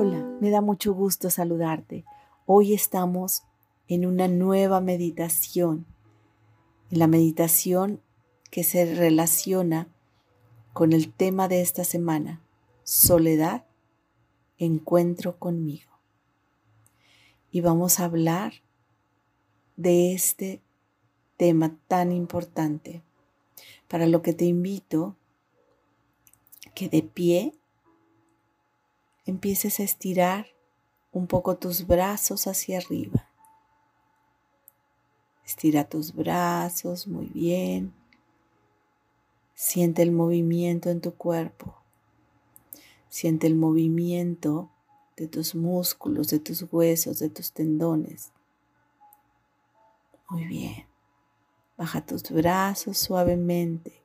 Hola, me da mucho gusto saludarte. Hoy estamos en una nueva meditación, en la meditación que se relaciona con el tema de esta semana, soledad, encuentro conmigo. Y vamos a hablar de este tema tan importante, para lo que te invito que de pie empieces a estirar un poco tus brazos hacia arriba. Estira tus brazos muy bien. Siente el movimiento en tu cuerpo. Siente el movimiento de tus músculos, de tus huesos, de tus tendones. Muy bien. Baja tus brazos suavemente.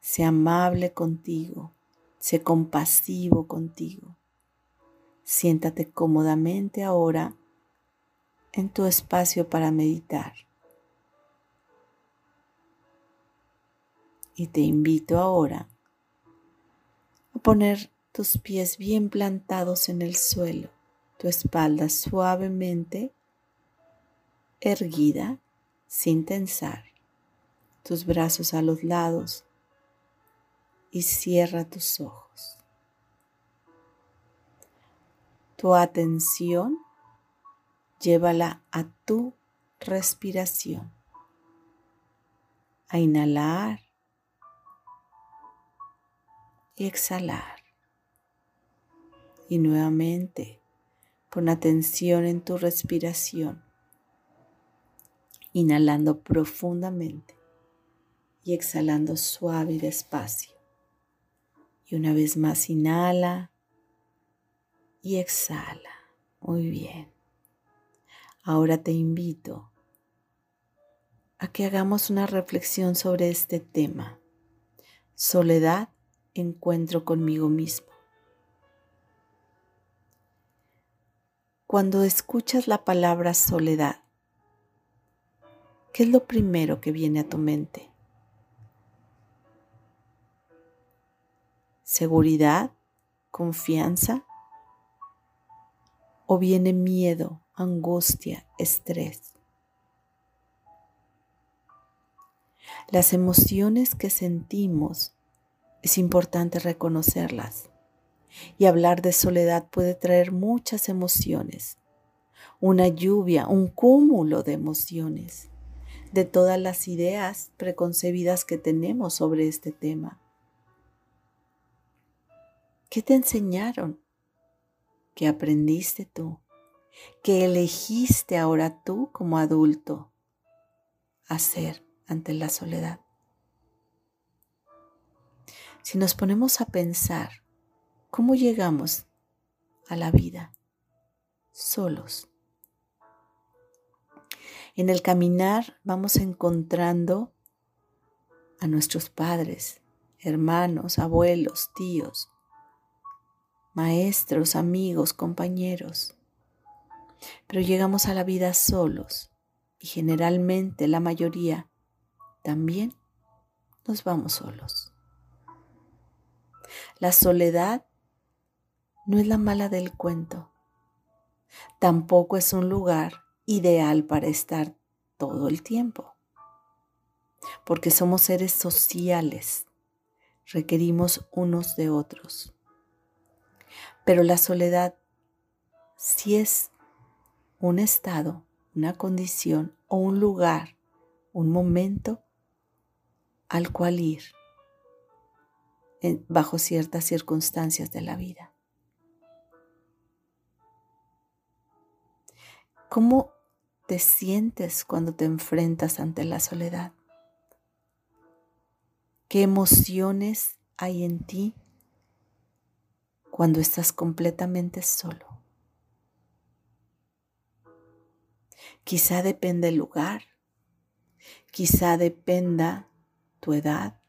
Sé amable contigo. Sé compasivo contigo. Siéntate cómodamente ahora en tu espacio para meditar. Y te invito ahora a poner tus pies bien plantados en el suelo, tu espalda suavemente erguida sin tensar, tus brazos a los lados y cierra tus ojos. Tu atención llévala a tu respiración. A inhalar y exhalar. Y nuevamente pon atención en tu respiración. Inhalando profundamente y exhalando suave y despacio. Y una vez más inhala y exhala. Muy bien. Ahora te invito a que hagamos una reflexión sobre este tema. Soledad, encuentro conmigo mismo. Cuando escuchas la palabra soledad, ¿qué es lo primero que viene a tu mente? ¿Seguridad? ¿Confianza? O viene miedo, angustia, estrés. Las emociones que sentimos es importante reconocerlas y hablar de soledad puede traer muchas emociones, una lluvia, un cúmulo de emociones, de todas las ideas preconcebidas que tenemos sobre este tema. ¿Qué te enseñaron? Que aprendiste tú, que elegiste ahora tú como adulto hacer ante la soledad. Si nos ponemos a pensar cómo llegamos a la vida solos, en el caminar vamos encontrando a nuestros padres, hermanos, abuelos, tíos, maestros, amigos, compañeros. Pero llegamos a la vida solos y generalmente la mayoría también nos vamos solos. La soledad no es la mala del cuento. Tampoco es un lugar ideal para estar todo el tiempo. Porque somos seres sociales. Requerimos unos de otros. Pero la soledad si es un estado, una condición o un lugar, un momento al cual ir bajo ciertas circunstancias de la vida. ¿Cómo te sientes cuando te enfrentas ante la soledad? ¿Qué emociones hay en ti cuando estás completamente solo. Quizá dependa el lugar, quizá dependa tu edad,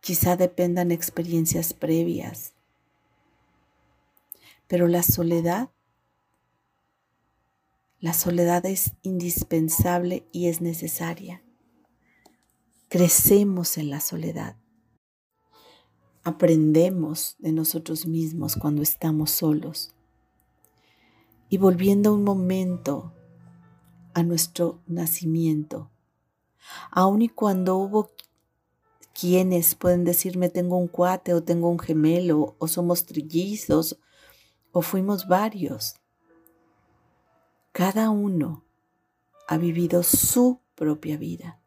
quizá dependan experiencias previas, pero la soledad, la soledad es indispensable y es necesaria. Crecemos en la soledad aprendemos de nosotros mismos cuando estamos solos. Y volviendo un momento a nuestro nacimiento, aun y cuando hubo quienes pueden decirme tengo un cuate o tengo un gemelo o somos trillizos o fuimos varios. Cada uno ha vivido su propia vida.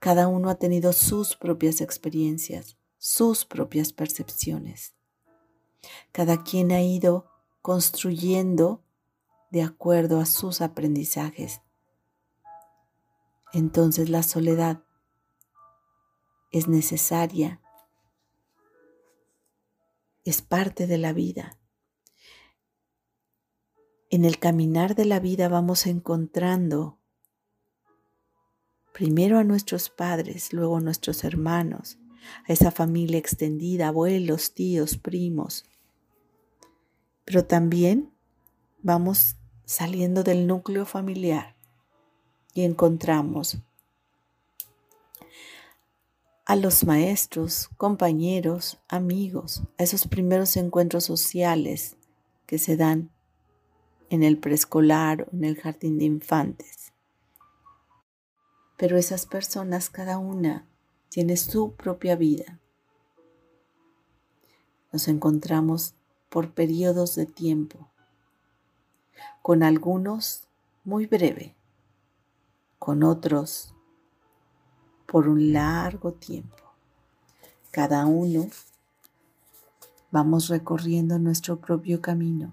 Cada uno ha tenido sus propias experiencias, sus propias percepciones. Cada quien ha ido construyendo de acuerdo a sus aprendizajes. Entonces la soledad es necesaria, es parte de la vida. En el caminar de la vida vamos encontrando primero a nuestros padres, luego a nuestros hermanos, a esa familia extendida, abuelos, tíos, primos. Pero también vamos saliendo del núcleo familiar y encontramos a los maestros, compañeros, amigos, a esos primeros encuentros sociales que se dan en el preescolar o en el jardín de infantes. Pero esas personas, cada una, tiene su propia vida. Nos encontramos por periodos de tiempo, con algunos muy breve, con otros por un largo tiempo. Cada uno vamos recorriendo nuestro propio camino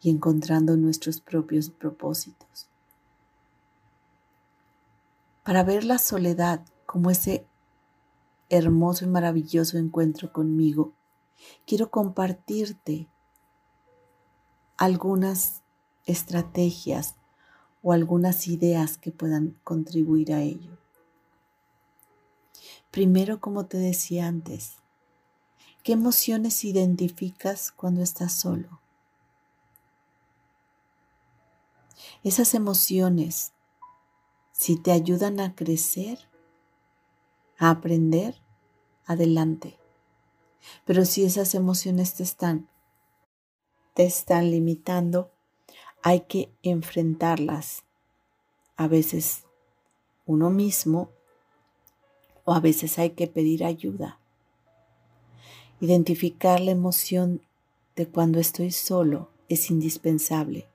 y encontrando nuestros propios propósitos. Para ver la soledad como ese hermoso y maravilloso encuentro conmigo, quiero compartirte algunas estrategias o algunas ideas que puedan contribuir a ello. Primero, como te decía antes, ¿qué emociones identificas cuando estás solo? Esas emociones, si te ayudan a crecer, a aprender, adelante. Pero si esas emociones te están, te están limitando, hay que enfrentarlas. A veces uno mismo o a veces hay que pedir ayuda. Identificar la emoción de cuando estoy solo es indispensable,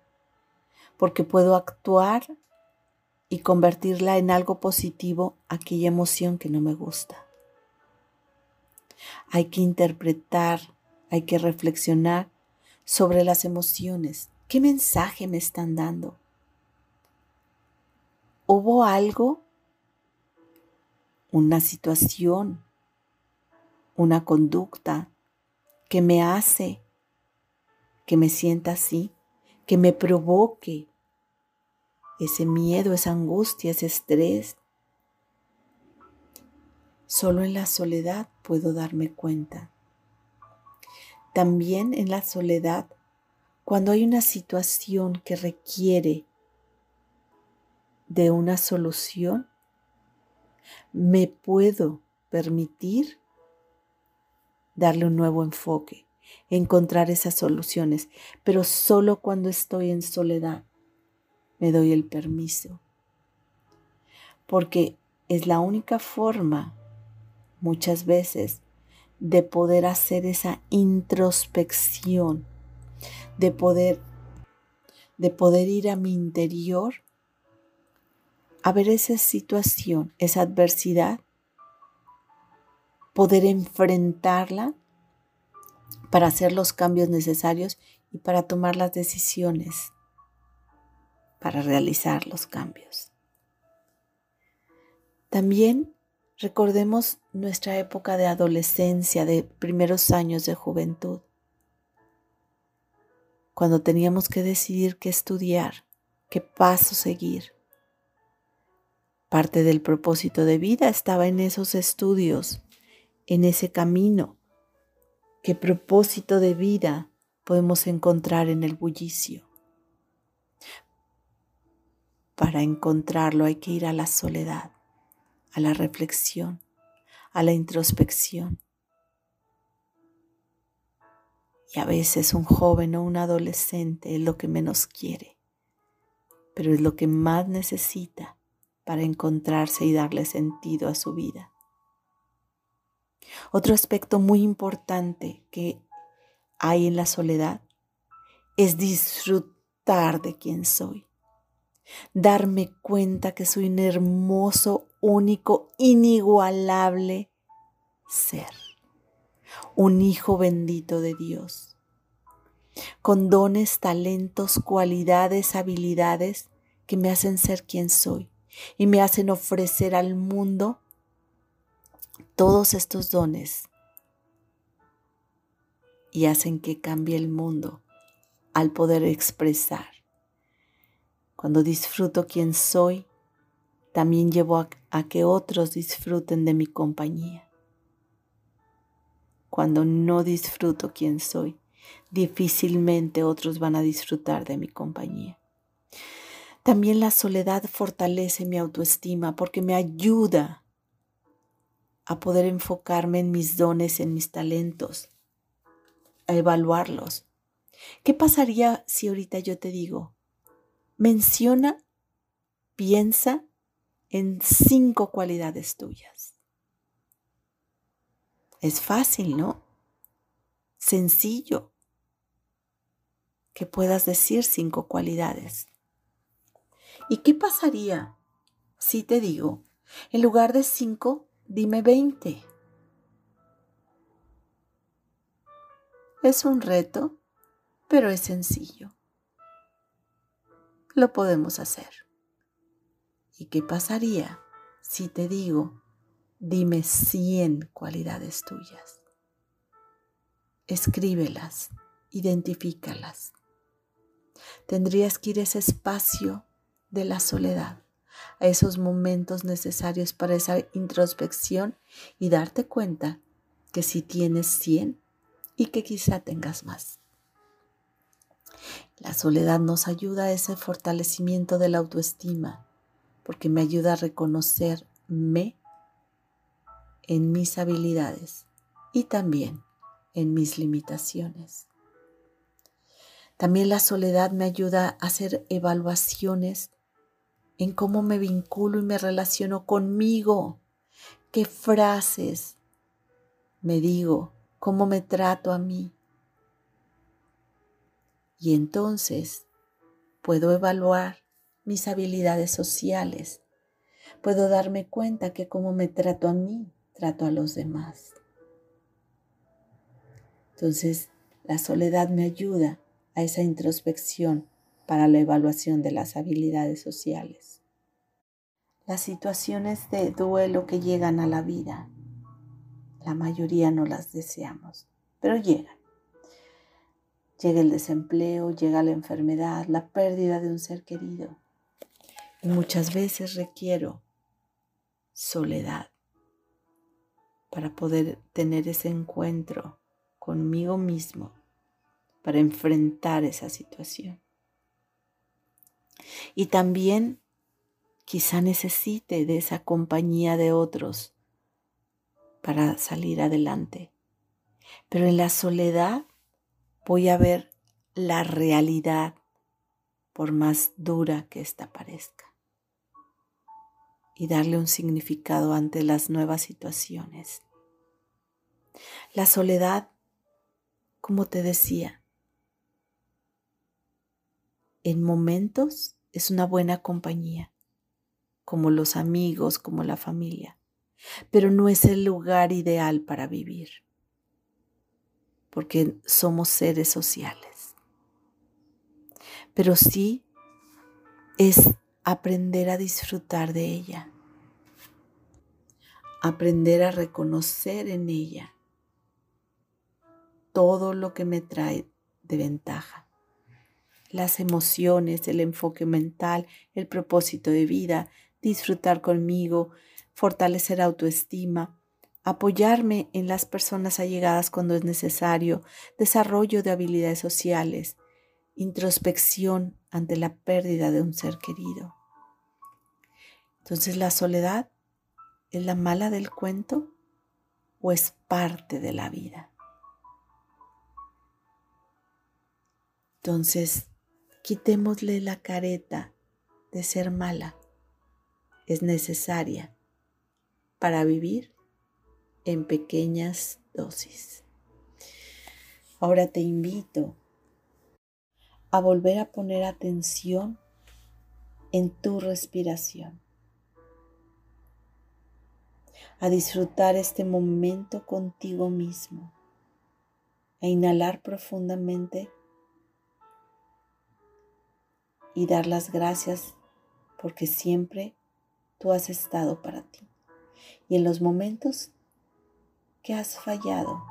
porque puedo actuar y convertirla en algo positivo aquella emoción que no me gusta. Hay que interpretar, hay que reflexionar sobre las emociones. ¿Qué mensaje me están dando? ¿Hubo algo una situación, una conducta que me hace que me sienta así, que me provoque ese miedo, esa angustia, ese estrés. Solo en la soledad puedo darme cuenta. También en la soledad, cuando hay una situación que requiere de una solución, me puedo permitir darle un nuevo enfoque, encontrar esas soluciones, pero solo cuando estoy en soledad me doy el permiso, porque es la única forma muchas veces de poder hacer esa introspección, de poder de poder ir a mi interior a ver esa situación, esa adversidad, poder enfrentarla para hacer los cambios necesarios y para tomar las decisiones para realizar los cambios. También recordemos nuestra época de adolescencia, de primeros años de juventud, cuando teníamos que decidir qué estudiar, qué paso seguir. Parte del propósito de vida estaba en esos estudios, en ese camino. ¿Qué propósito de vida podemos encontrar en el bullicio? Para encontrarlo hay que ir a la soledad, a la reflexión, a la introspección. Y a veces un joven o un adolescente es lo que menos quiere, pero es lo que más necesita para encontrarse y darle sentido a su vida. Otro aspecto muy importante que hay en la soledad es disfrutar de quien soy. Darme cuenta que soy un hermoso, único, inigualable ser. Un hijo bendito de Dios. Con dones, talentos, cualidades, habilidades que me hacen ser quien soy y me hacen ofrecer al mundo todos estos dones y hacen que cambie el mundo al poder expresar. Cuando disfruto quien soy, también llevo a, que otros disfruten de mi compañía. Cuando no disfruto quien soy, difícilmente otros van a disfrutar de mi compañía. También la soledad fortalece mi autoestima porque me ayuda a poder enfocarme en mis dones, en mis talentos, a evaluarlos. ¿Qué pasaría si ahorita yo te digo, menciona, piensa en cinco cualidades tuyas? Es fácil, ¿no? Sencillo que puedas decir cinco cualidades. ¿Y qué pasaría si te digo, en lugar de cinco, dime veinte? Es un reto, pero es sencillo. Lo podemos hacer. ¿Y qué pasaría si te digo, dime cien cualidades tuyas? Escríbelas, identifícalas. Tendrías que ir a ese espacio de la soledad, a esos momentos necesarios para esa introspección y darte cuenta que si tienes 100 y que quizá tengas más. La soledad nos ayuda a ese fortalecimiento de la autoestima porque me ayuda a reconocerme en mis habilidades y también en mis limitaciones. También la soledad me ayuda a hacer evaluaciones en cómo me vinculo y me relaciono conmigo, qué frases me digo, cómo me trato a mí. Y entonces puedo evaluar mis habilidades sociales. Puedo darme cuenta que cómo me trato a mí, trato a los demás. Entonces, la soledad me ayuda a esa introspección para la evaluación de las habilidades sociales. Las situaciones de duelo que llegan a la vida, la mayoría no las deseamos, pero llegan. Llega el desempleo, llega la enfermedad, la pérdida de un ser querido. Y muchas veces requiero soledad para poder tener ese encuentro conmigo mismo, para enfrentar esa situación. Y también quizá necesite de esa compañía de otros para salir adelante. Pero en la soledad voy a ver la realidad por más dura que ésta parezca y darle un significado ante las nuevas situaciones. La soledad, como te decía, en momentos es una buena compañía, como los amigos, como la familia, pero no es el lugar ideal para vivir, porque somos seres sociales. Pero sí es aprender a disfrutar de ella, aprender a reconocer en ella todo lo que me trae de ventaja las emociones, el enfoque mental, el propósito de vida, disfrutar conmigo, fortalecer autoestima, apoyarme en las personas allegadas cuando es necesario, desarrollo de habilidades sociales, introspección ante la pérdida de un ser querido. Entonces, ¿la soledad es la mala del cuento o es parte de la vida? Entonces, quitémosle la careta de ser mala. Es necesaria para vivir en pequeñas dosis. Ahora te invito a volver a poner atención en tu respiración, a disfrutar este momento contigo mismo, a inhalar profundamente y dar las gracias porque siempre tú has estado para ti. Y en los momentos que has fallado,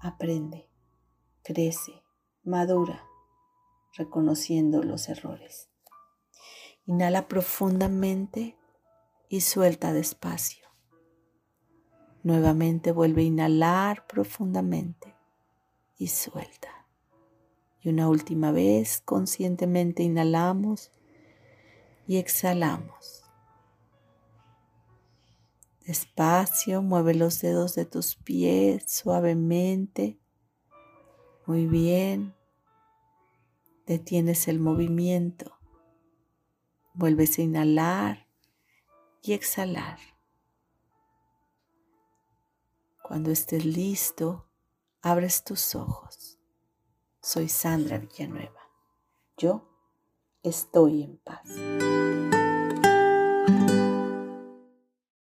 aprende, crece, madura, reconociendo los errores. Inhala profundamente y suelta despacio. Nuevamente vuelve a inhalar profundamente y suelta. Y una última vez conscientemente inhalamos y exhalamos. Despacio, mueve los dedos de tus pies suavemente. Muy bien. Detienes el movimiento. Vuelves a inhalar y exhalar. Cuando estés listo, abres tus ojos. Soy Sandra Villanueva. Yo estoy en paz.